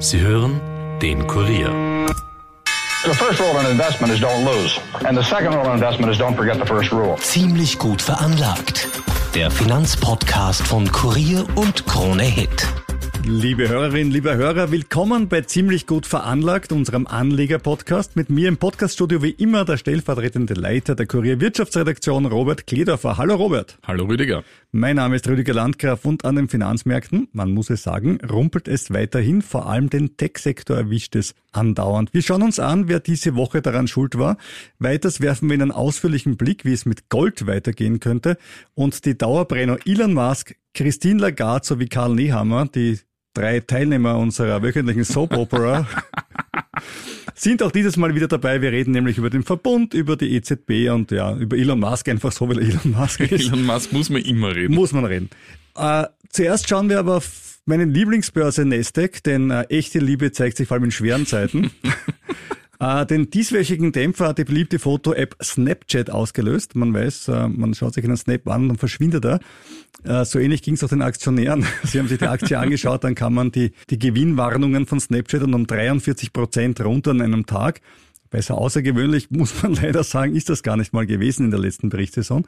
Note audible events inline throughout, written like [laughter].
Sie hören den Kurier. The first rule in investment is don't lose. And the second rule in investment is don't forget the first rule. Ziemlich gut veranlagt. Der Finanzpodcast von Kurier und Krone Hit. Liebe Hörerinnen, lieber Hörer, willkommen bei Ziemlich gut veranlagt, unserem Anleger-Podcast. Mit mir im Podcaststudio wie immer der stellvertretende Leiter der Kurier Wirtschaftsredaktion, Robert Kledorfer. Hallo Robert. Hallo Rüdiger. Mein Name ist Rüdiger Landgraf und an den Finanzmärkten, man muss es sagen, rumpelt es weiterhin. Vor allem den Tech-Sektor erwischt es andauernd. Wir schauen uns an, wer diese Woche daran schuld war. Weiters werfen wir einen ausführlichen Blick, wie es mit Gold weitergehen könnte. Und die Dauerbrenner Elon Musk, Christine Lagarde sowie Karl Nehammer, die drei Teilnehmer unserer wöchentlichen Soap Opera [laughs] sind auch dieses Mal wieder dabei. Wir reden nämlich über den Verbund, über die EZB und ja, über Elon Musk, einfach so, weil Elon Musk [laughs] ist. Elon Musk muss man immer reden. Muss man reden. Äh, zuerst schauen wir aber auf meine Lieblingsbörse Nasdaq, denn äh, echte Liebe zeigt sich vor allem in schweren Zeiten. [laughs] Äh, den dieswöchigen Dämpfer hat die beliebte Foto-App Snapchat ausgelöst. Man weiß, äh, man schaut sich einen Snap an und dann verschwindet er. Äh, so ähnlich ging es auch den Aktionären. [laughs] Sie haben sich die Aktie [laughs] angeschaut, dann kann man die, die Gewinnwarnungen von Snapchat um 43 Prozent runter an einem Tag. Besser außergewöhnlich, [laughs] muss man leider sagen, ist das gar nicht mal gewesen in der letzten Berichtssaison.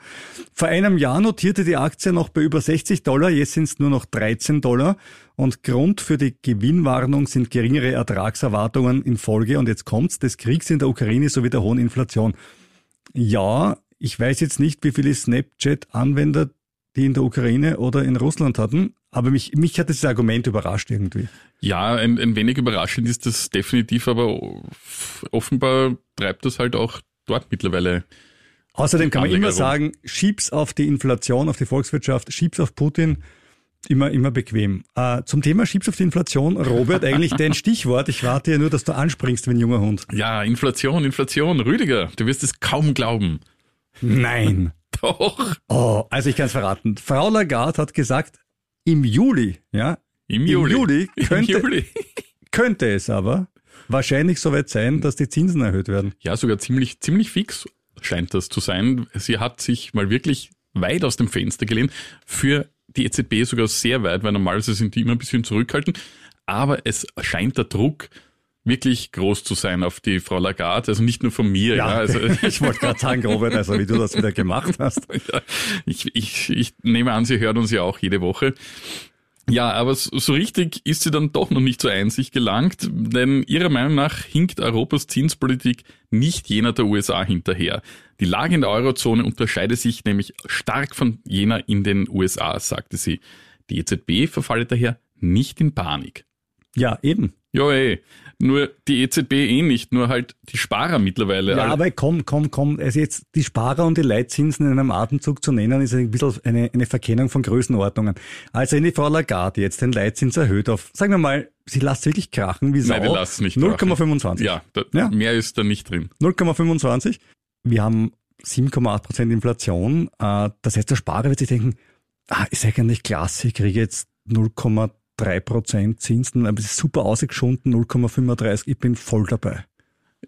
Vor einem Jahr notierte die Aktie noch bei über 60 Dollar, jetzt sind es nur noch 13 Dollar. Und Grund für die Gewinnwarnung sind geringere Ertragserwartungen in Folge, und jetzt kommt's, des Kriegs in der Ukraine sowie der hohen Inflation. Ja, ich weiß jetzt nicht, wie viele Snapchat-Anwender die in der Ukraine oder in Russland hatten. Aber mich, mich hat das Argument überrascht irgendwie. Ja, ein, ein wenig überraschend ist das definitiv, aber offenbar treibt das halt auch dort mittlerweile. Außerdem kann man immer sagen, schieb's auf die Inflation, auf die Volkswirtschaft, schieb's auf Putin. Immer, immer bequem. Äh, zum Thema Schieb's auf die Inflation, Robert, eigentlich dein [laughs] Stichwort. Ich warte ja nur, dass du anspringst wie ein junger Hund. Ja, Inflation, Inflation. Rüdiger, du wirst es kaum glauben. Nein. [laughs] Doch. Oh, also ich kann es verraten. Frau Lagarde hat gesagt, im Juli, ja, Im Juli. Im Juli [laughs] könnte, Im Juli. [laughs] könnte es aber wahrscheinlich soweit sein, dass die Zinsen erhöht werden. Ja, sogar ziemlich, ziemlich fix scheint das zu sein. Sie hat sich mal wirklich weit aus dem Fenster gelehnt. Für die EZB sogar sehr weit, weil normalerweise sind die immer ein bisschen zurückhaltend. Aber es scheint der Druck wirklich groß zu sein auf die Frau Lagarde, also nicht nur von mir. Ja, also, [laughs] ich wollte gerade sagen, Robert, also wie du das wieder gemacht hast. [laughs] Ja, ich, ich, ich nehme an, sie hört uns ja auch jede Woche. Ja, aber so richtig ist sie dann doch noch nicht zur Einsicht gelangt, denn ihrer Meinung nach hinkt Europas Zinspolitik nicht jener der USA hinterher. Die Lage in der Eurozone unterscheide sich nämlich stark von jener in den USA, sagte sie. Die EZB verfalle daher nicht in Panik. Ja, eben. Ja, ey. Nur die EZB eh nicht, nur halt die Sparer mittlerweile. Ja, aber komm, komm, komm. Also jetzt die Sparer und die Leitzinsen in einem Atemzug zu nennen, ist ein bisschen eine, eine Verkennung von Größenordnungen. Also wenn die Frau Lagarde jetzt den Leitzins erhöht auf, sagen wir mal, sie lässt wirklich krachen wie Sau. Nein, die lässt nicht 0,25. Ja, da, ja, mehr ist da nicht drin. 0,25. Wir haben 7,8 Prozent Inflation. Äh, das heißt, der Sparer wird sich denken, ah, ist eigentlich klasse, ich kriege jetzt 0,3 3% Zinsen, aber es ist super ausgeschunden, 0,35, ich bin voll dabei.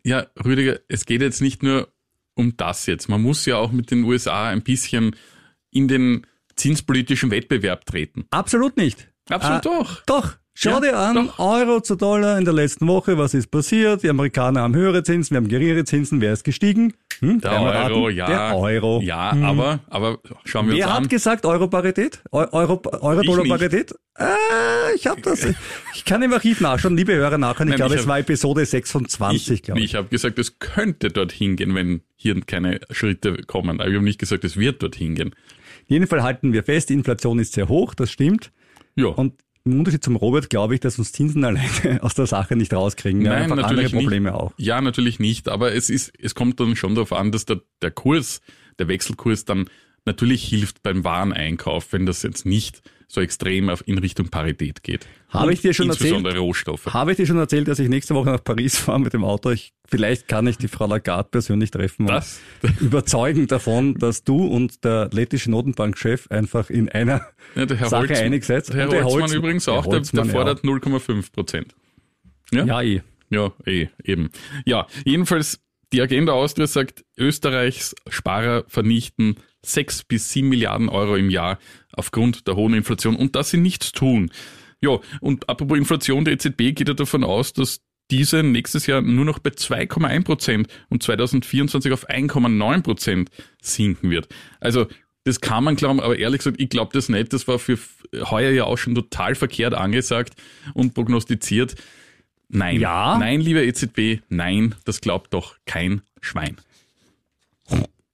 Ja, Rüdiger, es geht jetzt nicht nur um das jetzt. Man muss ja auch mit den USA ein bisschen in den zinspolitischen Wettbewerb treten. Absolut nicht. Absolut äh, doch. Doch. Schau Ja, dir an, doch. Euro zu Dollar in der letzten Woche, was ist passiert? Die Amerikaner haben höhere Zinsen, wir haben geringere Zinsen, wer ist gestiegen? Hm? Der Dreimal Euro, ja. Der Euro. Ja, Hm. aber, aber schauen wir Wer uns hat an. gesagt Euro-Parität? Eu- Euro, Euro-Dollar-Parität? Äh, ich habe das. [laughs] Ich kann im Archiv nachschauen, liebe Hörer nachhören. Ich Nein, glaube, ich es hab- war Episode 26, ich glaube ich. ich habe gesagt, es könnte dorthin gehen, wenn hier keine Schritte kommen. Aber ich habe nicht gesagt, es wird dorthin gehen. Fall halten wir fest, Inflation ist sehr hoch, das stimmt. Ja. Und im Unterschied zum Robert glaube ich, dass uns Zinsen alleine [laughs] aus der Sache nicht rauskriegen. Wir haben einfach andere Probleme nicht. auch. Ja, natürlich nicht. Aber es ist, es kommt dann schon darauf an, dass der, der Kurs, der Wechselkurs dann natürlich hilft beim Wareneinkauf, wenn das jetzt nicht so extrem auf, in Richtung Parität geht. Habe ich dir schon insbesondere Rohstoffe. Habe ich dir schon erzählt, dass ich nächste Woche nach Paris fahre mit dem Auto? Ich, vielleicht kann ich die Frau Lagarde persönlich treffen Das- und [laughs] überzeugen davon, dass du und der lettische Notenbankchef einfach in einer Ja, Herr Sache Holzmann, einig seid. Der Herr der Holzmann Holz- übrigens auch, der, der Holzmann, ja. fordert 0,5 Prozent. Ja? Ja, eh. Ja, eh, eben. Ja, jedenfalls, die Agenda Austria sagt, Österreichs Sparer vernichten sechs bis sieben Milliarden Euro im Jahr aufgrund der hohen Inflation und dass sie nichts tun. Ja, und apropos Inflation, der EZB geht ja davon aus, dass diese nächstes Jahr nur noch bei 2,1 Prozent und 2024 auf 1,9 Prozent sinken wird. Also das kann man glauben, aber ehrlich gesagt, ich glaube das nicht. Das war für heuer ja auch schon total verkehrt angesagt und prognostiziert. Nein. Ja. Nein, lieber EZB, nein, das glaubt doch kein Schwein.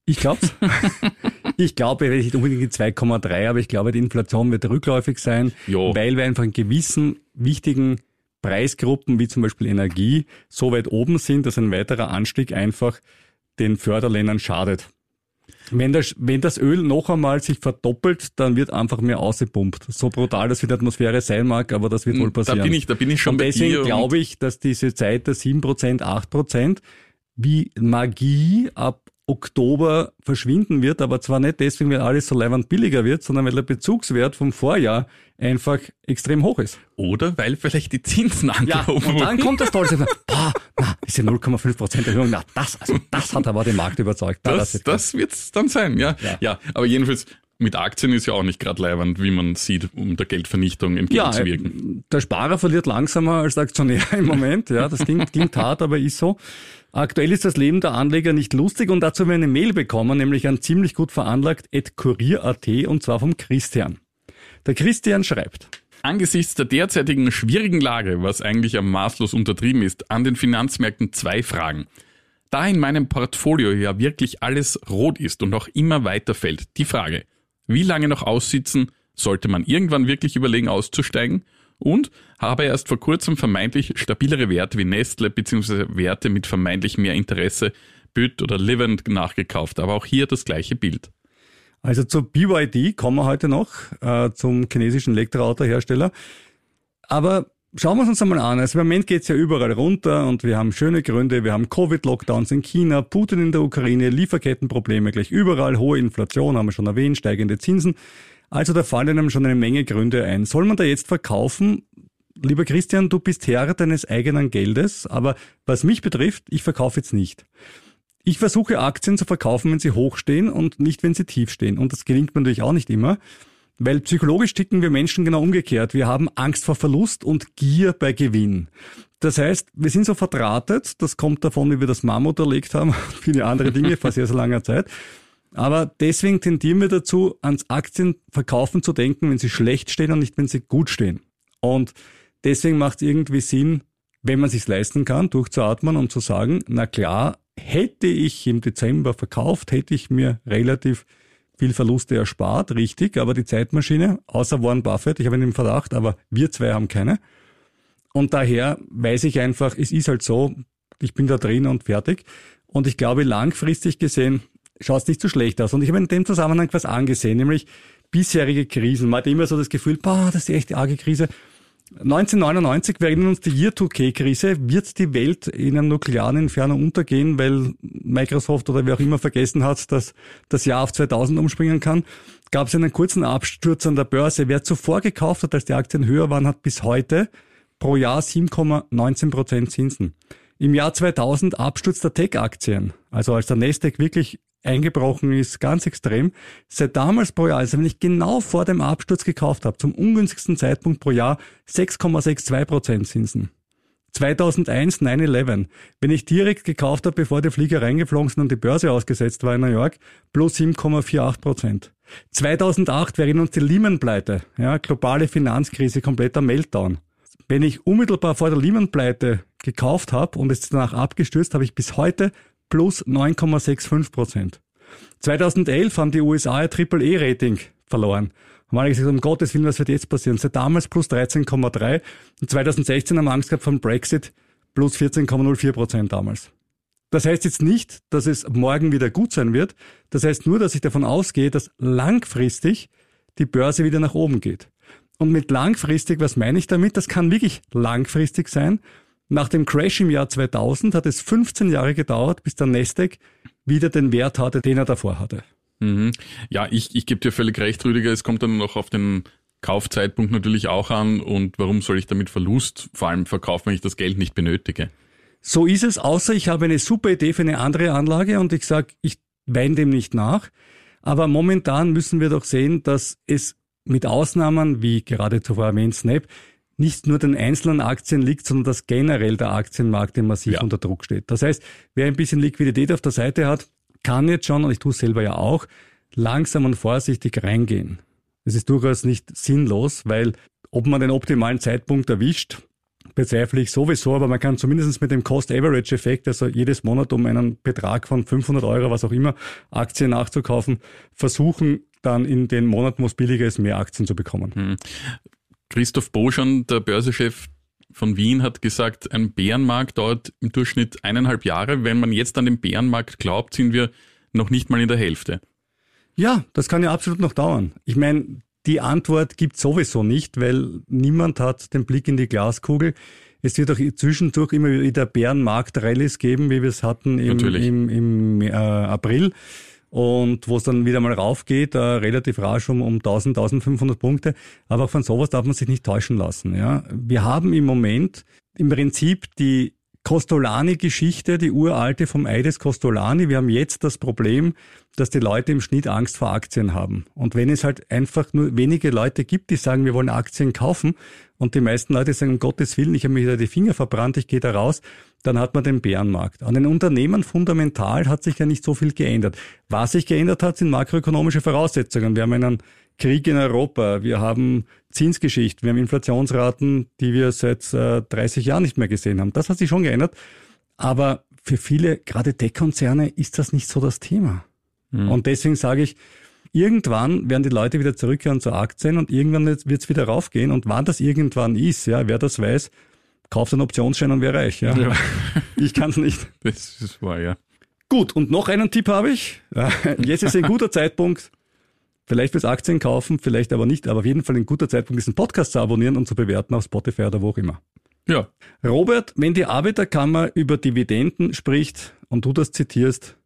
Ich glaub's. [laughs] ich glaube nicht unbedingt die 2,3, aber ich glaube, die Inflation wird rückläufig sein, Jo. weil wir einfach in gewissen wichtigen Preisgruppen, wie zum Beispiel Energie, so weit oben sind, dass ein weiterer Anstieg einfach den Förderländern schadet. Wenn das, wenn das Öl noch einmal sich verdoppelt, dann wird einfach mehr ausgepumpt. So brutal das wie die Atmosphäre sein mag, aber das wird wohl Da passieren. bin ich, da bin ich schon und bei deswegen glaube ich, dass diese Zeit der 7%, 8% wie Magie ab Oktober verschwinden wird, aber zwar nicht deswegen, weil alles so leibend billiger wird, sondern weil der Bezugswert vom Vorjahr einfach extrem hoch ist. Oder weil vielleicht die Zinsen angehoben und dann kommt das Tolle, [laughs] boah, na, diese 0,5% Erhöhung, na, das, also das hat aber den Markt überzeugt. Na, Das, wird das wird's dann sein, ja. Ja. ja. aber jedenfalls mit Aktien ist ja auch nicht gerade leiwand, wie man sieht, um der Geldvernichtung ja, entgegenzuwirken. äh, der Sparer verliert langsamer als der Aktionär [laughs] im Moment. Ja, das klingt, klingt hart, aber ist so. Aktuell ist das Leben der Anleger nicht lustig und dazu haben wir eine Mail bekommen, nämlich an ziemlich gut veranlagt at kurier.at und zwar vom Christian. Der Christian schreibt. Angesichts der derzeitigen schwierigen Lage, was eigentlich am maßlos untertrieben ist, an den Finanzmärkten zwei Fragen. Da in meinem Portfolio ja wirklich alles rot ist und auch immer weiter fällt, die Frage, wie lange noch aussitzen, sollte man irgendwann wirklich überlegen auszusteigen? Und habe erst vor kurzem vermeintlich stabilere Werte wie Nestle bzw. Werte mit vermeintlich mehr Interesse, Büt oder Livent nachgekauft, aber auch hier das gleiche Bild. Also zu BYD kommen wir heute noch, äh, zum chinesischen Elektroautohersteller. Aber schauen wir uns einmal an. Also im Moment geht es ja überall runter und wir haben schöne Gründe. Wir haben Covid-Lockdowns in China, Putin in der Ukraine, Lieferkettenprobleme gleich überall, hohe Inflation, haben wir schon erwähnt, steigende Zinsen. Also da fallen einem schon eine Menge Gründe ein. Soll man da jetzt verkaufen? Lieber Christian, du bist Herr deines eigenen Geldes, aber was mich betrifft, ich verkaufe jetzt nicht. Ich versuche Aktien zu verkaufen, wenn sie hoch stehen und nicht, wenn sie tief stehen. Und das gelingt mir natürlich auch nicht immer, weil psychologisch ticken wir Menschen genau umgekehrt. Wir haben Angst vor Verlust und Gier bei Gewinn. Das heißt, wir sind so verdrahtet, das kommt davon, wie wir das Mammut erlegt haben und [laughs] viele andere Dinge vor sehr, sehr langer Zeit. Aber deswegen tendieren wir dazu, ans Aktienverkaufen zu denken, wenn sie schlecht stehen und nicht, wenn sie gut stehen. Und deswegen macht es irgendwie Sinn, wenn man sich leisten kann, durchzuatmen und zu sagen, na klar, hätte ich im Dezember verkauft, hätte ich mir relativ viel Verluste erspart, richtig, aber die Zeitmaschine, außer Warren Buffett, ich habe ihn im Verdacht, aber wir zwei haben keine. Und daher weiß ich einfach, es ist halt so, ich bin da drin und fertig. Und ich glaube, langfristig gesehen schaut es nicht so schlecht aus. Und ich habe in dem Zusammenhang was angesehen, nämlich bisherige Krisen. Man hat immer so das Gefühl, boah, das ist echt die arge Krise. 1999, wir erinnern uns die Year-2K-Krise, wird die Welt in einem nuklearen Inferno untergehen, weil Microsoft oder wer auch immer vergessen hat, dass das Jahr auf 2000 umspringen kann. Gab es einen kurzen Absturz an der Börse. Wer zuvor gekauft hat, als die Aktien höher waren, hat bis heute pro Jahr 7,19 Prozent Zinsen. Im Jahr 2000 Absturz der Tech-Aktien, also als der Nasdaq wirklich eingebrochen ist, ganz extrem. Seit damals pro Jahr, also wenn ich genau vor dem Absturz gekauft habe, zum ungünstigsten Zeitpunkt pro Jahr 6,62 Prozent Zinsen. 2001 9-11. Wenn ich direkt gekauft habe, bevor die Flieger reingeflogen sind und die Börse ausgesetzt war in New York, plus 7,48 Prozent. 2008 wir erinnern uns die Lehman-Pleite, ja, globale Finanzkrise, kompletter Meltdown. Wenn ich unmittelbar vor der Lehman-Pleite gekauft habe und es danach abgestürzt, habe ich bis heute plus 9,65 Prozent. 2011 haben die USA ihr Triple-E-Rating verloren. Haben alle gesagt, um Gottes Willen, was wird jetzt passieren? Seit damals plus 13,3 und 2016 haben wir Angst gehabt vom Brexit plus 14,04 Prozent damals. Das heißt jetzt nicht, dass es morgen wieder gut sein wird. Das heißt nur, dass ich davon ausgehe, dass langfristig die Börse wieder nach oben geht. Und mit langfristig, was meine ich damit? Das kann wirklich langfristig sein. Nach dem Crash im Jahr 2000 hat es 15 Jahre gedauert, bis der Nasdaq wieder den Wert hatte, den er davor hatte. Mhm. Ja, ich, ich gebe dir völlig recht, Rüdiger. Es kommt dann noch auf den Kaufzeitpunkt natürlich auch an. Und warum soll ich damit Verlust vor allem verkaufen, wenn ich das Geld nicht benötige? So ist es, außer ich habe eine super Idee für eine andere Anlage und ich sage, ich weine dem nicht nach. Aber momentan müssen wir doch sehen, dass es mit Ausnahmen, wie gerade zuvor erwähnt Snap, nicht nur den einzelnen Aktien liegt, sondern dass generell der Aktienmarkt massiv Ja. unter Druck steht. Das heißt, wer ein bisschen Liquidität auf der Seite hat, kann jetzt schon, und ich tue es selber ja auch, langsam und vorsichtig reingehen. Das ist durchaus nicht sinnlos, weil ob man den optimalen Zeitpunkt erwischt, bezweifle ich sowieso, aber man kann zumindest mit dem Cost-Average-Effekt, also jedes Monat um einen Betrag von 500 Euro, was auch immer, Aktien nachzukaufen, versuchen, dann in den Monaten, wo es billiger ist, mehr Aktien zu bekommen. Christoph Boschan, der Börsechef von Wien, hat gesagt, ein Bärenmarkt dauert im Durchschnitt eineinhalb Jahre. Wenn man jetzt an den Bärenmarkt glaubt, sind wir noch nicht mal in der Hälfte. Ja, das kann ja absolut noch dauern. Ich meine, die Antwort gibt sowieso nicht, weil niemand hat den Blick in die Glaskugel. Es wird auch zwischendurch immer wieder Bärenmarkt-Rallies geben, wie wir es hatten im, im, im äh, April. Und wo es dann wieder mal raufgeht, äh, relativ rasch um, um 1000, 1500 Punkte. Aber von sowas darf man sich nicht täuschen lassen. Ja, Wir haben im Moment im Prinzip die Costolani-Geschichte, die uralte vom Eides Costolani. Wir haben jetzt das Problem, dass die Leute im Schnitt Angst vor Aktien haben. Und wenn es halt einfach nur wenige Leute gibt, die sagen, wir wollen Aktien kaufen, und die meisten Leute sagen, um Gottes Willen, ich habe mir da die Finger verbrannt, ich gehe da raus, dann hat man den Bärenmarkt. An den Unternehmen fundamental hat sich ja nicht so viel geändert. Was sich geändert hat, sind makroökonomische Voraussetzungen. Wir haben einen Krieg in Europa, wir haben Zinsgeschichten, wir haben Inflationsraten, die wir seit äh, 30 Jahren nicht mehr gesehen haben. Das hat sich schon geändert. Aber für viele, gerade Tech-Konzerne, ist das nicht so das Thema. Und deswegen sage ich, irgendwann werden die Leute wieder zurückkehren zu Aktien und irgendwann wird es wieder raufgehen. Und wann das irgendwann ist, ja, wer das weiß, kauft einen Optionsschein und wäre reich. Ja. Ja. [laughs] Ich kann es nicht. Das ist wahr, ja. Gut, und noch einen Tipp habe ich. [laughs] Jetzt ist ein guter Zeitpunkt, vielleicht fürs Aktien kaufen, vielleicht aber nicht, aber auf jeden Fall ein guter Zeitpunkt, diesen Podcast zu abonnieren und zu bewerten auf Spotify oder wo auch immer. Ja, Robert, wenn die Arbeiterkammer über Dividenden spricht und du das zitierst,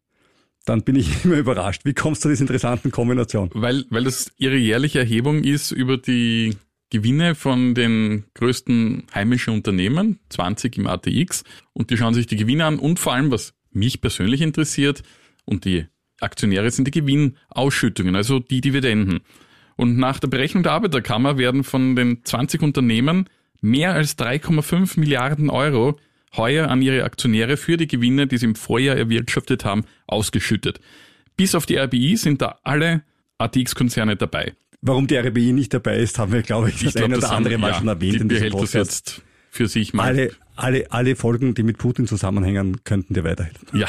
dann bin ich [laughs] immer überrascht. Wie kommst du zu dieser interessanten Kombination? weil, weil das ihre jährliche Erhebung ist über die Gewinne von den größten heimischen Unternehmen, 20 im ATX, und die schauen sich die Gewinne an und vor allem, was mich persönlich interessiert, und die Aktionäre sind die Gewinnausschüttungen, also die Dividenden. Und nach der Berechnung der Arbeiterkammer werden von den 20 Unternehmen mehr als 3,5 Milliarden Euro heuer an ihre Aktionäre für die Gewinne, die sie im Vorjahr erwirtschaftet haben, ausgeschüttet. Bis auf die RBI sind da alle ATX-Konzerne dabei. Warum die RBI nicht dabei ist, haben wir, glaube ich, das glaub, eine oder haben- andere Mal ja, schon erwähnt Die in behält das Podcast. jetzt für sich mal. Alle, alle, alle Folgen, die mit Putin zusammenhängen, könnten dir weiterhelfen. Ja.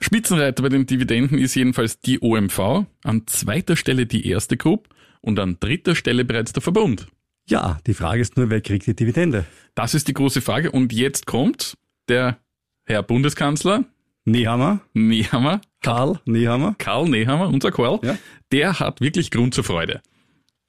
Spitzenreiter bei den Dividenden ist jedenfalls die OMV, an zweiter Stelle die erste Group und an dritter Stelle bereits der Verbund. Ja, die Frage ist nur, wer kriegt die Dividende? Das ist die große Frage. Und jetzt kommt der Herr Bundeskanzler Nehammer, Nehammer, Karl Nehammer, Karl Nehammer, unser Karl, Ja. der hat wirklich Grund zur Freude.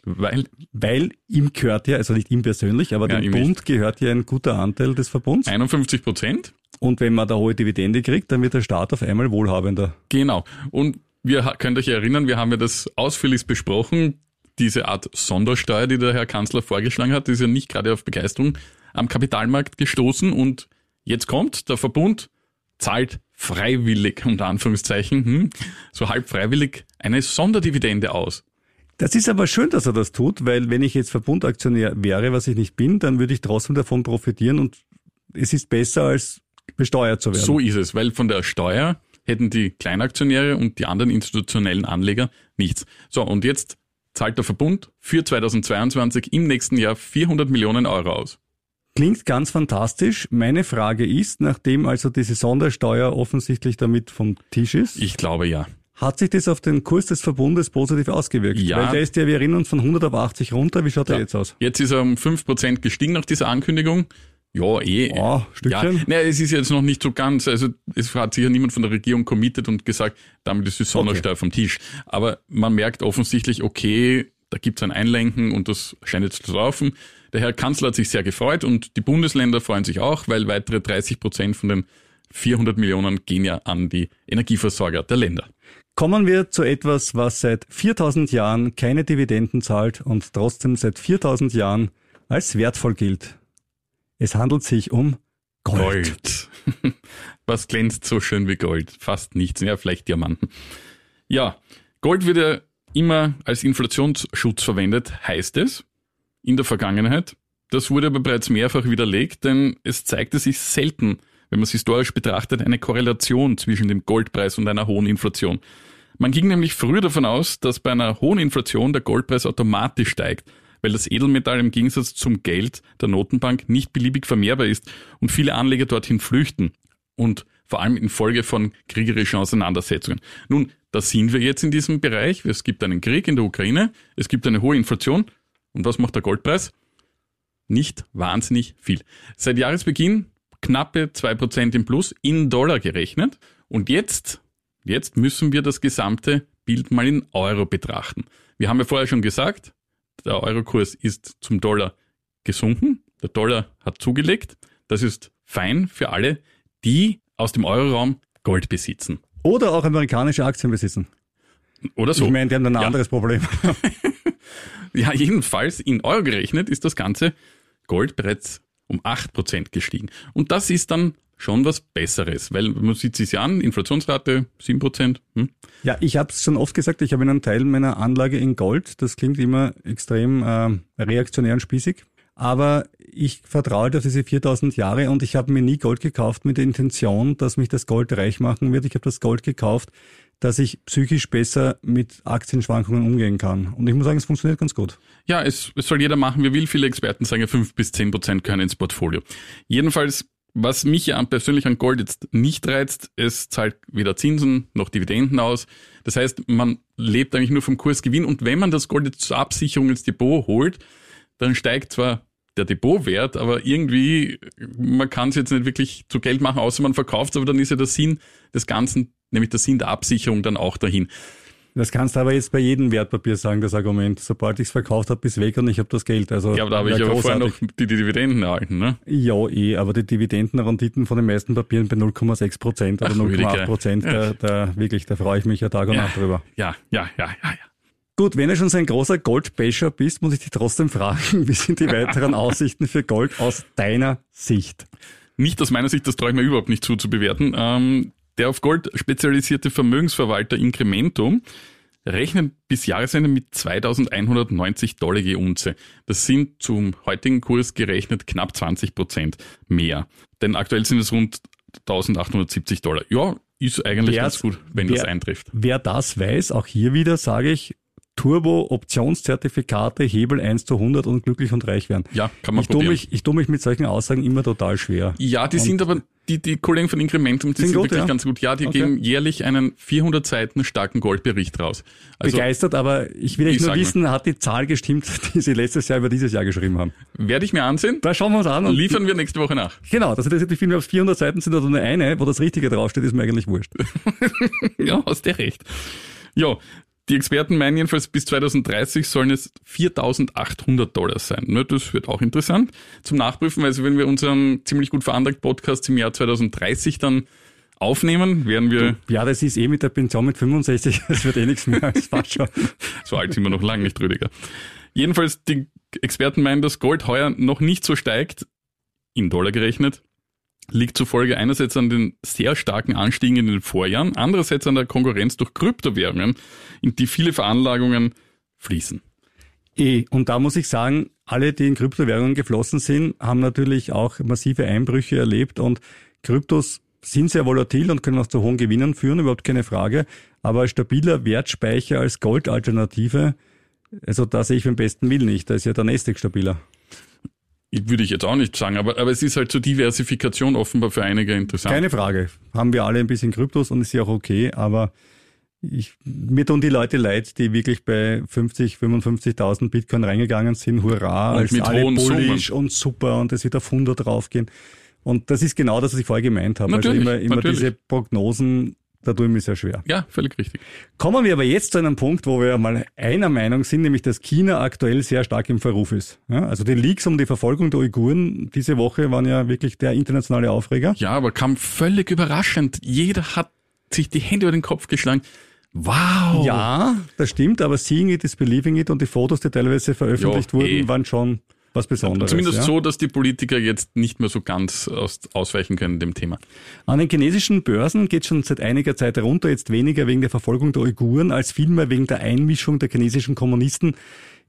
Weil, weil ihm gehört ja, also nicht ihm persönlich, aber Ja, dem Bund nicht. gehört ja ein guter Anteil des Verbunds. 51 Prozent, Und wenn man da hohe Dividende kriegt, dann wird der Staat auf einmal wohlhabender. Genau. Und wir könnt euch erinnern, wir haben ja das ausführlich besprochen. Diese Art Sondersteuer, die der Herr Kanzler vorgeschlagen hat, ist ja nicht gerade auf Begeisterung am Kapitalmarkt gestoßen. Und jetzt kommt, der Verbund zahlt freiwillig, unter Anführungszeichen, hm, so halb freiwillig, eine Sonderdividende aus. Das ist aber schön, dass er das tut, weil wenn ich jetzt Verbundaktionär wäre, was ich nicht bin, dann würde ich trotzdem davon profitieren und es ist besser als besteuert zu werden. So ist es, weil von der Steuer hätten die Kleinaktionäre und die anderen institutionellen Anleger nichts. So, und jetzt zahlt der Verbund für 2022 im nächsten Jahr 400 Millionen Euro aus. Klingt ganz fantastisch. Meine Frage ist, nachdem also diese Sondersteuer offensichtlich damit vom Tisch ist, Ich glaube ja. hat sich das auf den Kurs des Verbundes positiv ausgewirkt? Ja. Weil der ist ja, wir erinnern uns, von 100 auf 80 runter. Wie schaut der jetzt aus? Jetzt ist er um 5% gestiegen nach dieser Ankündigung. Ja, eh. Oh, Stückchen. Ja, naja, es ist jetzt noch nicht so ganz, also es hat sicher niemand von der Regierung committed und gesagt, damit ist die Sondersteuer vom Tisch. Aber man merkt offensichtlich, okay, da gibt's ein Einlenken und das scheint jetzt zu laufen. Der Herr Kanzler hat sich sehr gefreut und die Bundesländer freuen sich auch, weil weitere 30 Prozent von den 400 Millionen gehen ja an die Energieversorger der Länder. Kommen wir zu etwas, was seit 4000 Jahren keine Dividenden zahlt und trotzdem seit 4000 Jahren als wertvoll gilt. Es handelt sich um Gold. Gold. [laughs] Was glänzt so schön wie Gold? Fast nichts. Ja, vielleicht Diamanten. Ja, Gold wird ja immer als Inflationsschutz verwendet, heißt es. In der Vergangenheit. Das wurde aber bereits mehrfach widerlegt, denn es zeigte sich selten, wenn man es historisch betrachtet, eine Korrelation zwischen dem Goldpreis und einer hohen Inflation. Man ging nämlich früher davon aus, dass bei einer hohen Inflation der Goldpreis automatisch steigt, weil das Edelmetall im Gegensatz zum Geld der Notenbank nicht beliebig vermehrbar ist und viele Anleger dorthin flüchten. Und vor allem infolge von kriegerischen Auseinandersetzungen. Nun, da sind wir jetzt in diesem Bereich. Es gibt einen Krieg in der Ukraine, es gibt eine hohe Inflation. Und was macht der Goldpreis? Nicht wahnsinnig viel. Seit Jahresbeginn knappe 2% im Plus in Dollar gerechnet. Und jetzt, jetzt müssen wir das gesamte Bild mal in Euro betrachten. Wir haben ja vorher schon gesagt, der Eurokurs ist zum Dollar gesunken. Der Dollar hat zugelegt. Das ist fein für alle, die aus dem Euroraum Gold besitzen. Oder auch amerikanische Aktien besitzen. Oder so. Ich meine, die haben dann ein Ja. anderes Problem. [laughs] Ja, jedenfalls in Euro gerechnet ist das ganze Gold bereits um 8% gestiegen. Und das ist dann schon was Besseres, weil man sieht sich ja an, Inflationsrate 7%. Hm? Ja, ich habe es schon oft gesagt, ich habe einen Teil meiner Anlage in Gold. Das klingt immer extrem ähm, reaktionär und spießig. Aber ich vertraue auf diese 4000 Jahre und ich habe mir nie Gold gekauft mit der Intention, dass mich das Gold reich machen wird. Ich habe das Gold gekauft, dass ich psychisch besser mit Aktienschwankungen umgehen kann. Und ich muss sagen, es funktioniert ganz gut. Ja, es, es soll jeder machen, wie will. Viele Experten sagen ja 5 bis 10% können ins Portfolio. Jedenfalls, was mich ja persönlich an Gold jetzt nicht reizt, es zahlt weder Zinsen noch Dividenden aus. Das heißt, man lebt eigentlich nur vom Kursgewinn und wenn man das Gold jetzt zur Absicherung ins Depot holt, dann steigt zwar der Depotwert, aber irgendwie, man kann es jetzt nicht wirklich zu Geld machen, außer man verkauft es, aber dann ist ja der Sinn des Ganzen, nämlich der Sinn der Absicherung dann auch dahin. Das kannst du aber jetzt bei jedem Wertpapier sagen, das Argument. Sobald ich es verkauft habe, ist weg und ich habe das Geld. Also, Ja, aber da habe ich ja, aber vorher noch die, die Dividenden erhalten, ne? Ja, eh, aber die Dividendenrenditen von den meisten Papieren bei 0,6 Prozent oder Ach, 0,8 Prozent, da, da, wirklich, da freue ich mich ja Tag und Nacht drüber. Ja, ja, ja, ja, ja. Gut, wenn du schon so ein großer Goldbasher bist, muss ich dich trotzdem fragen, [laughs] wie sind die weiteren Aussichten für Gold aus deiner Sicht? Nicht aus meiner Sicht, das traue ich mir überhaupt nicht zu, zu bewerten. Ähm, der auf Gold spezialisierte Vermögensverwalter Incrementum rechnet bis Jahresende mit 2190 Dollar je Unze. Das sind zum heutigen Kurs gerechnet knapp 20 Prozent mehr. Denn aktuell sind es rund 1870 Dollar. Ja, ist eigentlich Wer- ganz gut, wenn das wer- eintrifft. Wer das weiß, auch hier wieder sage ich, Turbo, Optionszertifikate, Hebel 1 zu 100 und glücklich und reich werden. Ja, kann man Ich tue probieren. mich, ich tue mich mit solchen Aussagen immer total schwer. Ja, die sind aber, die, die Kollegen von Incrementum, die Sind sind, gut, wirklich ja? ganz gut. Ja, die Okay. geben jährlich einen 400 Seiten starken Goldbericht raus. Also Begeistert, aber ich will echt nur wissen, hat die Zahl gestimmt, [laughs] die Sie letztes Jahr über dieses Jahr geschrieben haben? werde ich mir ansehen. Da schauen wir uns an. Und Liefern wir nächste Woche nach. Genau, das interessiert mich viel mehr. Auf 400 Seiten sind oder nur eine, wo das Richtige draufsteht, ist mir eigentlich wurscht. [laughs] Ja, hast du recht. Ja, die Experten meinen jedenfalls, bis 2030 sollen es 4.800 Dollar sein. Das wird auch interessant zum Nachprüfen, weil also wenn wir unseren ziemlich gut veranlagt Podcast im Jahr 2030 dann aufnehmen, werden wir, Ja, das ist eh mit der Pension mit 65, das wird eh nichts mehr. [laughs] Das passt schon. so alt sind wir noch lange nicht, Rüdiger. Jedenfalls, die Experten meinen, dass Gold heuer noch nicht so steigt, in Dollar gerechnet, liegt zufolge einerseits an den sehr starken Anstiegen in den Vorjahren, andererseits an der Konkurrenz durch Kryptowährungen, in die viele Veranlagungen fließen. Eh, und da muss ich sagen, alle, die in Kryptowährungen geflossen sind, haben natürlich auch massive Einbrüche erlebt und Kryptos sind sehr volatil und können auch zu hohen Gewinnen führen, überhaupt keine Frage. Aber stabiler Wertspeicher als Goldalternative, also da sehe ich beim besten Willen nicht. Da ist ja der Nasdaq stabiler. Würde ich jetzt auch nicht sagen, aber, aber es ist halt zur Diversifikation offenbar für einige interessant. Keine Frage. Haben wir alle ein bisschen Kryptos und ist ja auch okay, aber ich, mir tun die Leute leid, die wirklich bei 50, 55.000 Bitcoin reingegangen sind. Hurra, Und als mit alle hohen bullish und super und es wird auf 100 draufgehen. Und das ist genau das, was ich vorher gemeint habe. Natürlich, also immer, immer diese Prognosen, da ich mir sehr schwer. Ja, völlig richtig. Kommen wir aber jetzt zu einem Punkt, wo wir mal einer Meinung sind, nämlich dass China aktuell sehr stark im Verruf ist. Ja, also die Leaks um die Verfolgung der Uiguren diese Woche waren ja wirklich der internationale Aufreger. Ja, aber kam völlig überraschend. Jeder hat sich die Hände über den Kopf geschlagen. Wow! Ja, das stimmt, aber seeing it is believing it und die Fotos, die teilweise veröffentlicht Ja, wurden, eh. waren schon was Besonderes. Zumindest ja. so, dass die Politiker jetzt nicht mehr so ganz aus, ausweichen können dem Thema. An den chinesischen Börsen geht schon seit einiger Zeit runter, jetzt weniger wegen der Verfolgung der Uiguren, als vielmehr wegen der Einmischung der chinesischen Kommunisten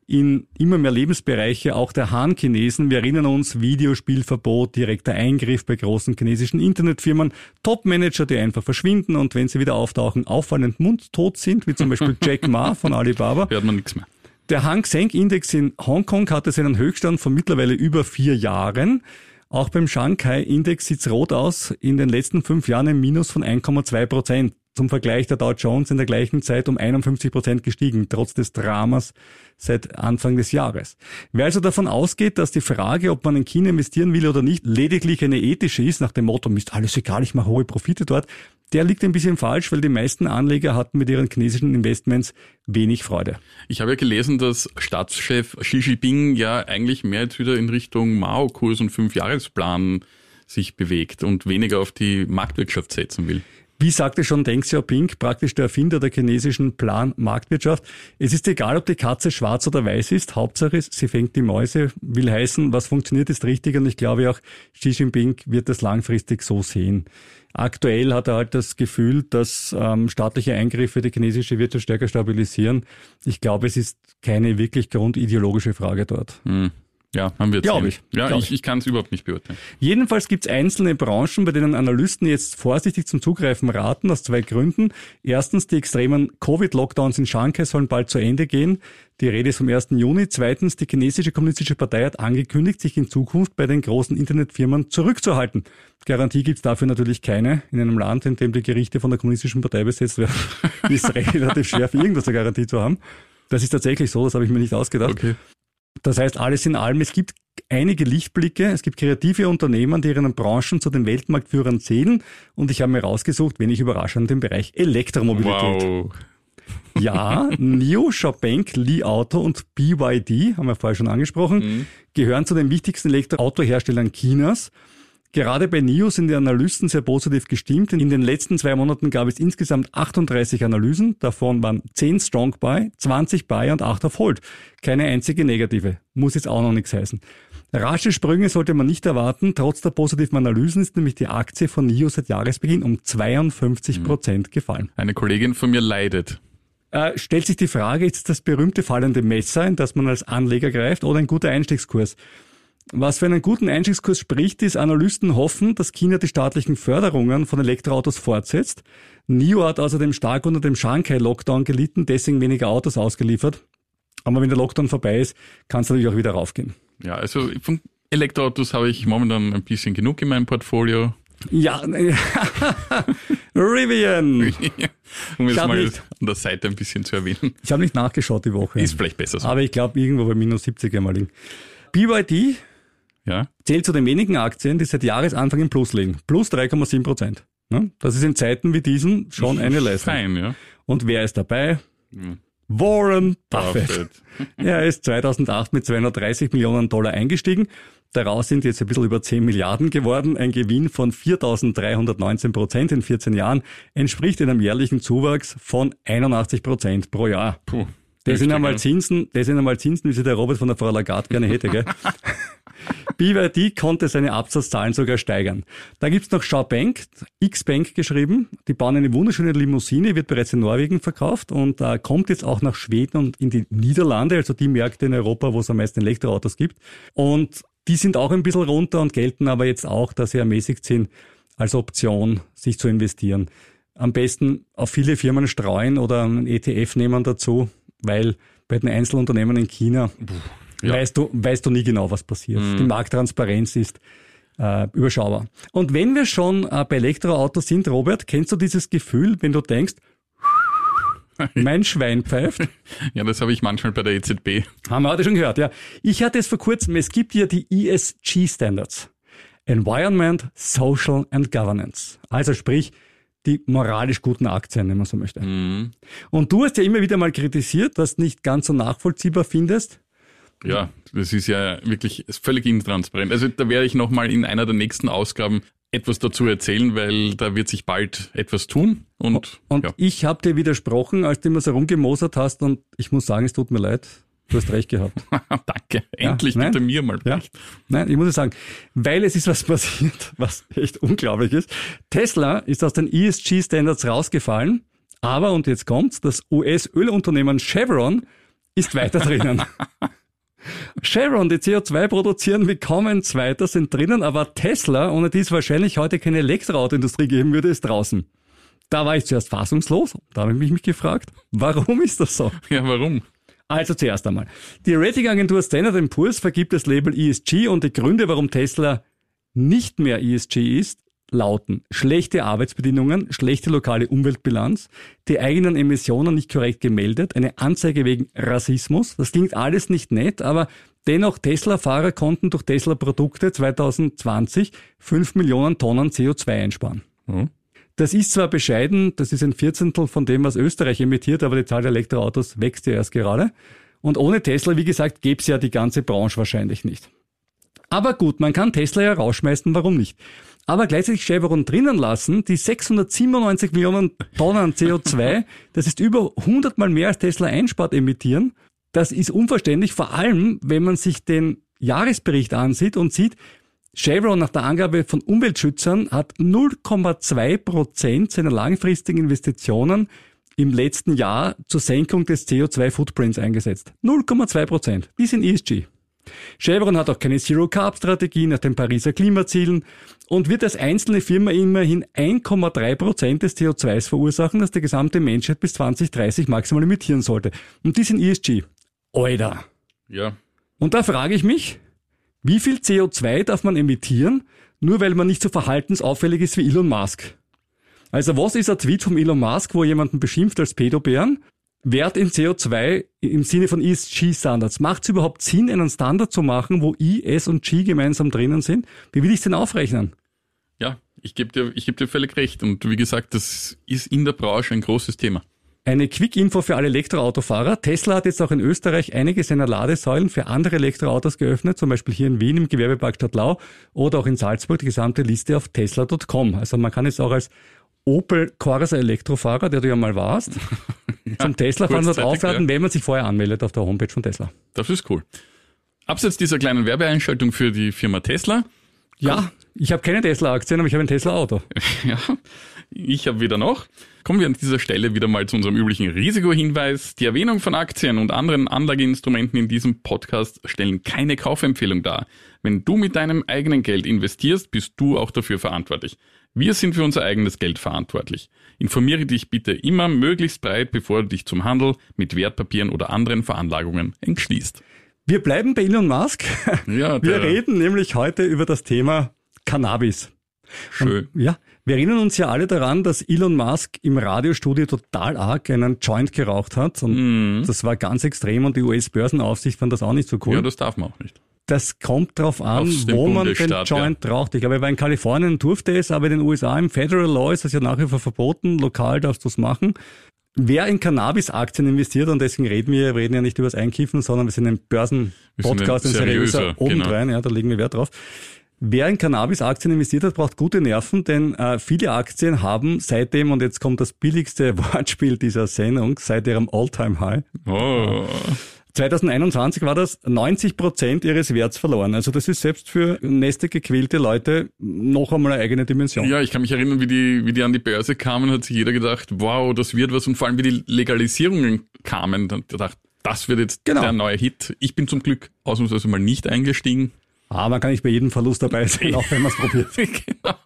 in immer mehr Lebensbereiche, auch der Han-Chinesen. Wir erinnern uns, Videospielverbot, direkter Eingriff bei großen chinesischen Internetfirmen, Top-Manager, die einfach verschwinden und wenn sie wieder auftauchen, auffallend mundtot sind, wie zum Beispiel [laughs] Jack Ma von Alibaba. Hört man nichts mehr. Der Hang Seng Index in Hongkong hatte seinen Höchststand von mittlerweile über vier Jahren. Auch beim Shanghai Index sieht's rot aus. In den letzten fünf Jahren ein Minus von 1,2 Prozent. Zum Vergleich der Dow Jones in der gleichen Zeit um 51 Prozent gestiegen, trotz des Dramas seit Anfang des Jahres. Wer also davon ausgeht, dass die Frage, ob man in China investieren will oder nicht, lediglich eine ethische ist, nach dem Motto, ist alles egal, ich mache hohe Profite dort, der liegt ein bisschen falsch, weil die meisten Anleger hatten mit ihren chinesischen Investments wenig Freude. Ich habe ja gelesen, dass Staatschef Xi Jinping ja eigentlich mehr jetzt wieder in Richtung Mao-Kurs und Fünfjahresplan sich bewegt und weniger auf die Marktwirtschaft setzen will. Wie sagte schon Deng Xiaoping, praktisch der Erfinder der chinesischen Plan-Marktwirtschaft, es ist egal, ob die Katze schwarz oder weiß ist, Hauptsache sie fängt die Mäuse, will heißen, was funktioniert ist richtig und ich glaube auch Xi Jinping wird das langfristig so sehen. Aktuell hat er halt das Gefühl, dass ähm, staatliche Eingriffe die chinesische Wirtschaft stärker stabilisieren. Ich glaube, es ist keine wirklich grundideologische Frage dort. Hm. Ja, haben wir Glaube ich. Ja, Glaub ich, ich kann es überhaupt nicht beurteilen. Jedenfalls gibt es einzelne Branchen, bei denen Analysten jetzt vorsichtig zum Zugreifen raten, aus zwei Gründen. Erstens, die extremen Covid-Lockdowns in Shanghai sollen bald zu Ende gehen. Die Rede ist vom 1. Juni. Zweitens, die chinesische kommunistische Partei hat angekündigt, sich in Zukunft bei den großen Internetfirmen zurückzuhalten. Garantie gibt's dafür natürlich keine. In einem Land, in dem die Gerichte von der kommunistischen Partei besetzt werden, [laughs] ist relativ schwer, für irgendwas eine Garantie zu haben. Das ist tatsächlich so, das habe ich mir nicht ausgedacht. Okay. Das heißt, alles in allem, es gibt einige Lichtblicke, es gibt kreative Unternehmen, die ihren Branchen zu den Weltmarktführern zählen und ich habe mir rausgesucht, wenig überraschend, den Bereich Elektromobilität. Wow. Ja, NIO, Xiaopeng, Li Auto und BYD, haben wir vorher schon angesprochen, gehören zu den wichtigsten Elektroautoherstellern Chinas. Gerade bei NIO sind die Analysten sehr positiv gestimmt. In den letzten zwei Monaten gab es insgesamt 38 Analysen. Davon waren 10 Strong Buy, 20 Buy und 8 auf Hold. Keine einzige negative. Muss jetzt auch noch nichts heißen. Rasche Sprünge sollte man nicht erwarten. Trotz der positiven Analysen ist nämlich die Aktie von NIO seit Jahresbeginn um 52 Prozent gefallen. Eine Kollegin von mir leidet. Äh, stellt sich die Frage, ist es das berühmte fallende Messer, in das man als Anleger greift, oder ein guter Einstiegskurs? Was für einen guten Einstiegskurs spricht, ist, Analysten hoffen, dass China die staatlichen Förderungen von Elektroautos fortsetzt. NIO hat außerdem stark unter dem Shanghai-Lockdown gelitten, deswegen weniger Autos ausgeliefert. Aber wenn der Lockdown vorbei ist, kann es natürlich auch wieder raufgehen. Ja, also von Elektroautos habe ich momentan ein bisschen genug in meinem Portfolio. Ja, [laughs] Rivian. [laughs] um es mal nicht- an der Seite ein bisschen zu erwähnen. Ich habe nicht nachgeschaut die Woche. Ist vielleicht besser so. aber ich glaube irgendwo bei minus 70 einmal liegen. BYD Ja, zählt zu den wenigen Aktien, die seit Jahresanfang im Plus liegen. Plus 3,7 Prozent. Ne? Das ist in Zeiten wie diesen schon [laughs] eine Leistung. fein, ja. Und wer ist dabei? Warren Buffett. Buffett. [laughs] Er ist 2008 mit 230 Millionen Dollar eingestiegen. Daraus sind jetzt ein bisschen über 10 Milliarden geworden. Ein Gewinn von 4.319 Prozent in 14 Jahren entspricht einem jährlichen Zuwachs von 81 Prozent pro Jahr. Puh. Das sind einmal ja. Zinsen, das sind einmal Zinsen, wie sie der Robert von der Frau Lagarde gerne hätte, gell? [laughs] BYD konnte seine Absatzzahlen sogar steigern. Da gibt's noch Xiaobank, X-Bank geschrieben. Die bauen eine wunderschöne Limousine, wird bereits in Norwegen verkauft und äh, kommt jetzt auch nach Schweden und in die Niederlande, also die Märkte in Europa, wo es am meisten Elektroautos gibt. Und die sind auch ein bisschen runter und gelten aber jetzt auch, dass sie ermäßigt sind, als Option sich zu investieren. Am besten auf viele Firmen streuen oder einen ETF nehmen dazu, weil bei den Einzelunternehmen in China Ja. weißt, du, weißt du nie genau, was passiert. Die Markttransparenz ist äh, überschaubar. Und wenn wir schon äh, bei Elektroautos sind, Robert, kennst du dieses Gefühl, wenn du denkst, [laughs] mein Schwein pfeift? Ja, das habe ich manchmal bei der EZB. Haben wir heute schon gehört, ja. Ich hatte es vor kurzem, es gibt ja die ESG-Standards. Environment, Social and Governance. Also sprich, die moralisch guten Aktien, wenn man so möchte. Und du hast ja immer wieder mal kritisiert, was nicht ganz so nachvollziehbar findest. Ja, das ist ja wirklich völlig intransparent. Also da werde ich nochmal in einer der nächsten Ausgaben etwas dazu erzählen, weil da wird sich bald etwas tun. Und, Und ja. ich habe dir widersprochen, als du immer so rumgemosert hast und ich muss sagen, es tut mir leid. Du hast recht gehabt. [laughs] danke. Endlich nein. bitte mir mal Ja. Nein, ich muss es sagen, weil es ist was [laughs] passiert, was echt unglaublich ist. Tesla ist aus den ESG-Standards rausgefallen, aber, und jetzt kommt's, das US-Ölunternehmen Chevron ist weiter drinnen. [laughs] Chevron, die CO2 produzieren wie kaum ein zweiter, sind drinnen, aber Tesla, ohne die es wahrscheinlich heute keine Elektroautoindustrie geben würde, ist draußen. Da war ich zuerst fassungslos. Da habe ich mich gefragt, warum ist das so? Ja, warum? Also zuerst einmal. Die Ratingagentur Standard Poor's vergibt das Label ESG und die Gründe, warum Tesla nicht mehr ESG ist, lauten schlechte Arbeitsbedingungen, schlechte lokale Umweltbilanz, die eigenen Emissionen nicht korrekt gemeldet, eine Anzeige wegen Rassismus. Das klingt alles nicht nett, aber dennoch Tesla-Fahrer konnten durch Tesla-Produkte 2020 5 Millionen Tonnen CO2 einsparen. Mhm. Das ist zwar bescheiden, das ist ein Vierzehntel von dem, was Österreich emittiert, aber die Zahl der Elektroautos wächst ja erst gerade. Und ohne Tesla, wie gesagt, gäbe es ja die ganze Branche wahrscheinlich nicht. Aber gut, man kann Tesla ja rausschmeißen, warum nicht? Aber gleichzeitig Chevron drinnen lassen, die 697 Millionen Tonnen CO2, [laughs] das ist über 100 mal mehr als Tesla einspart, emittieren. Das ist unverständlich, vor allem, wenn man sich den Jahresbericht ansieht und sieht, Chevron nach der Angabe von Umweltschützern hat 0,2 Prozent seiner langfristigen Investitionen im letzten Jahr zur Senkung des CO2-Footprints eingesetzt. 0,2 Prozent. Die sind ESG. Chevron hat auch keine Zero-Carb-Strategie nach den Pariser Klimazielen und wird als einzelne Firma immerhin 1,3 Prozent des CO2s verursachen, das die gesamte Menschheit bis 2030 maximal emittieren sollte. Und die sind ESG. Alter. Ja. Und da frage ich mich, wie viel CO2 darf man emittieren, nur weil man nicht so verhaltensauffällig ist wie Elon Musk? Also was ist ein Tweet von Elon Musk, wo jemanden beschimpft als Pädobären? Wert in CO2 im Sinne von ESG-Standards. Macht es überhaupt Sinn, einen Standard zu machen, wo I, S und G gemeinsam drinnen sind? Wie will ich es denn aufrechnen? Ja, ich gebe dir, ich geb dir völlig recht. Und wie gesagt, das ist in der Branche ein großes Thema. Eine Quick-Info für alle Elektroautofahrer. Tesla hat jetzt auch in Österreich einige seiner Ladesäulen für andere Elektroautos geöffnet, zum Beispiel hier in Wien im Gewerbepark Stadtlau oder auch in Salzburg die gesamte Liste auf tesla.com. Also man kann jetzt auch als Opel Corsa Elektrofahrer, der du ja mal warst, zum Tesla-Fahren dort aufladen, ja. wenn man sich vorher anmeldet auf der Homepage von Tesla. Das ist cool. Abseits dieser kleinen Werbeeinschaltung für die Firma Tesla. Ja, ich habe keine Tesla-Aktien, aber ich habe ein Tesla-Auto. [laughs] ja, ich habe wieder noch. Kommen wir an dieser Stelle wieder mal zu unserem üblichen Risikohinweis. Die Erwähnung von Aktien und anderen Anlageinstrumenten in diesem Podcast stellen keine Kaufempfehlung dar. Wenn du mit deinem eigenen Geld investierst, bist du auch dafür verantwortlich. Wir sind für unser eigenes Geld verantwortlich. Informiere dich bitte immer möglichst breit, bevor du dich zum Handel mit Wertpapieren oder anderen Veranlagungen entschließt. Wir bleiben bei Elon Musk. Ja, Wir reden nämlich heute über das Thema Cannabis. Schön. Und, ja, wir erinnern uns ja alle daran, dass Elon Musk im Radiostudio total arg einen Joint geraucht hat. Und mm. das war ganz extrem und die US-Börsenaufsicht fand das auch nicht so cool. Ja, das darf man auch nicht. Das kommt drauf an, wo man den Joint ja. raucht. Ich glaube, weil in Kalifornien durfte es, aber in den USA im Federal Law ist das ja nach wie vor verboten. Lokal darfst du es machen. Wer in Cannabis-Aktien investiert, und deswegen reden wir, reden ja nicht über das Einkiffen, sondern wir sind ein Börsen-Podcast, ein seriöser, seriöser obendrein, genau. ja, da legen wir Wert drauf. Wer in Cannabis-Aktien investiert hat, braucht gute Nerven, denn äh, viele Aktien haben seitdem, und jetzt kommt das billigste [laughs] Wortspiel dieser Sendung, seit ihrem All-Time-High. Oh. 2021 war das 90 Prozent ihres Werts verloren. Also das ist selbst für Neste gequälte Leute noch einmal eine eigene Dimension. Ja, ich kann mich erinnern, wie die, wie die an die Börse kamen, hat sich jeder gedacht, wow, das wird was. Und vor allem, wie die Legalisierungen kamen, dann gedacht, das wird jetzt genau. der neue Hit. Ich bin zum Glück ausnahmsweise mal nicht eingestiegen. Ah, man kann nicht bei jedem Verlust dabei sein, [laughs] auch wenn man es probiert. genau.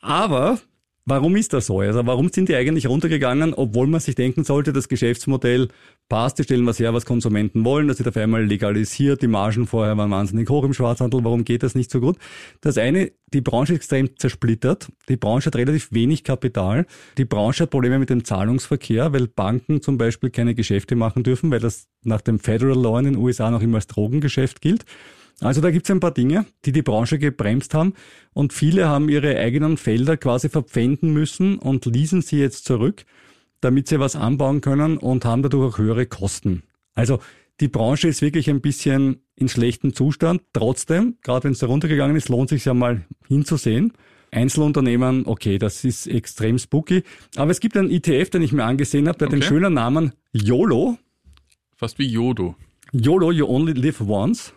Aber warum ist das so? Also warum sind die eigentlich runtergegangen, obwohl man sich denken sollte, das Geschäftsmodell passt, die stellen was her, was Konsumenten wollen, das wird auf einmal legalisiert, die Margen vorher waren wahnsinnig hoch im Schwarzhandel, warum geht das nicht so gut? Das eine, die Branche ist extrem zersplittert, die Branche hat relativ wenig Kapital, die Branche hat Probleme mit dem Zahlungsverkehr, weil Banken zum Beispiel keine Geschäfte machen dürfen, weil das nach dem Federal Law in den USA noch immer als Drogengeschäft gilt. Also da gibt es ein paar Dinge, die die Branche gebremst haben und viele haben ihre eigenen Felder quasi verpfänden müssen und ließen sie jetzt zurück, damit sie was anbauen können und haben dadurch auch höhere Kosten. Also die Branche ist wirklich ein bisschen in schlechtem Zustand. Trotzdem, gerade wenn es da runtergegangen ist, lohnt sich ja mal hinzusehen. Einzelunternehmen, okay, das ist extrem spooky. Aber es gibt einen ETF, den ich mir angesehen habe, der okay. den schönen Namen YOLO. Fast wie Yodo. YOLO, you only live once.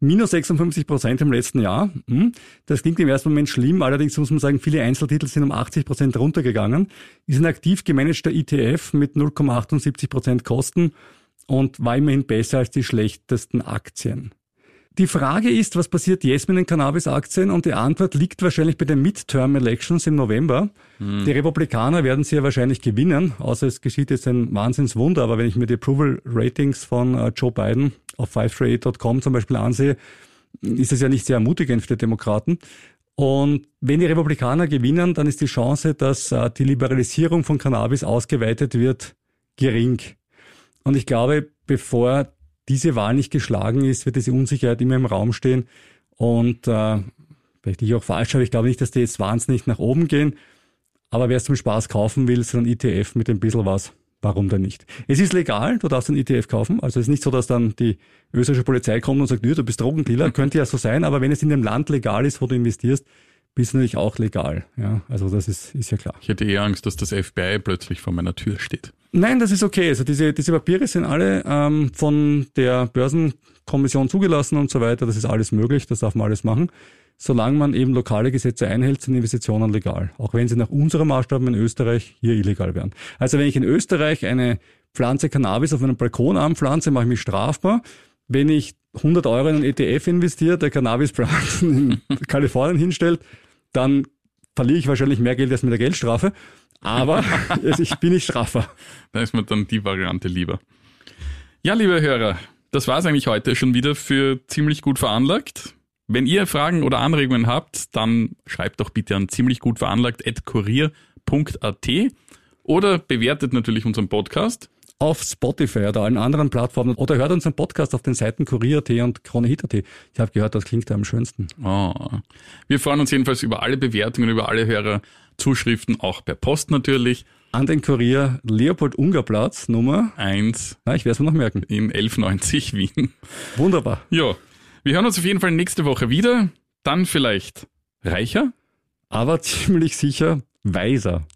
Minus 56 Prozent im letzten Jahr. Hm? Das klingt im ersten Moment schlimm, allerdings muss man sagen, viele Einzeltitel sind um 80 Prozent runtergegangen. Ist ein aktiv gemanagter ETF mit 0,78 Prozent Kosten und war immerhin besser als die schlechtesten Aktien. Die Frage ist, was passiert jetzt mit den Cannabis-Aktien? Und die Antwort liegt wahrscheinlich bei den Midterm-Elections im November. Hm. Die Republikaner werden sie ja wahrscheinlich gewinnen, außer es geschieht jetzt ein Wahnsinnswunder. Aber wenn ich mir die Approval-Ratings von äh, Joe Biden auf 538.com zum Beispiel ansehe, ist es ja nicht sehr ermutigend für die Demokraten. Und wenn die Republikaner gewinnen, dann ist die Chance, dass äh, die Liberalisierung von Cannabis ausgeweitet wird, gering. Und ich glaube, bevor diese Wahl nicht geschlagen ist, wird diese Unsicherheit immer im Raum stehen. Und äh, vielleicht ich auch falsch, aber ich glaube nicht, dass die jetzt wahnsinnig nach oben gehen. Aber wer es zum Spaß kaufen will, so ein ETF mit ein bisschen was, warum denn nicht? Es ist legal, du darfst ein ETF kaufen. Also es ist nicht so, dass dann die österreichische Polizei kommt und sagt, du bist Drogendealer. [laughs] Könnte ja so sein, aber wenn es in dem Land legal ist, wo du investierst, bist du natürlich auch legal. Ja, also das ist, ist ja klar. Ich hätte eher Angst, dass das FBI plötzlich vor meiner Tür steht. Nein, das ist okay. Also diese, diese Papiere sind alle ähm, von der Börsenkommission zugelassen und so weiter. Das ist alles möglich, das darf man alles machen. Solange man eben lokale Gesetze einhält, sind Investitionen legal. Auch wenn sie nach unserem Maßstab in Österreich hier illegal wären. Also wenn ich in Österreich eine Pflanze Cannabis auf meinem Balkon anpflanze, mache ich mich strafbar. Wenn ich 100 Euro in einen ETF investiere, der Cannabispflanzen in [laughs] Kalifornien hinstellt, dann verliere ich wahrscheinlich mehr Geld als mit der Geldstrafe. Aber [laughs] ich bin nicht straffer. Da ist mir dann die Variante lieber. Ja, liebe Hörer, das war es eigentlich heute schon wieder für ziemlich gut veranlagt. Wenn ihr Fragen oder Anregungen habt, dann schreibt doch bitte an ziemlich gut veranlagt kurier.at oder bewertet natürlich unseren Podcast auf Spotify oder allen anderen Plattformen oder hört unseren Podcast auf den Seiten Kurier.at und KroneHit.at. Ich habe gehört, das klingt da am schönsten. Oh. Wir freuen uns jedenfalls über alle Bewertungen, über alle Hörerzuschriften, auch per Post natürlich. An den Kurier Leopold-Unger-Platz Nummer 1. Na, ich werde es mir noch merken. In 1190 Wien. Wunderbar. Ja, wir hören uns auf jeden Fall nächste Woche wieder. Dann vielleicht reicher. Aber ziemlich sicher weiser.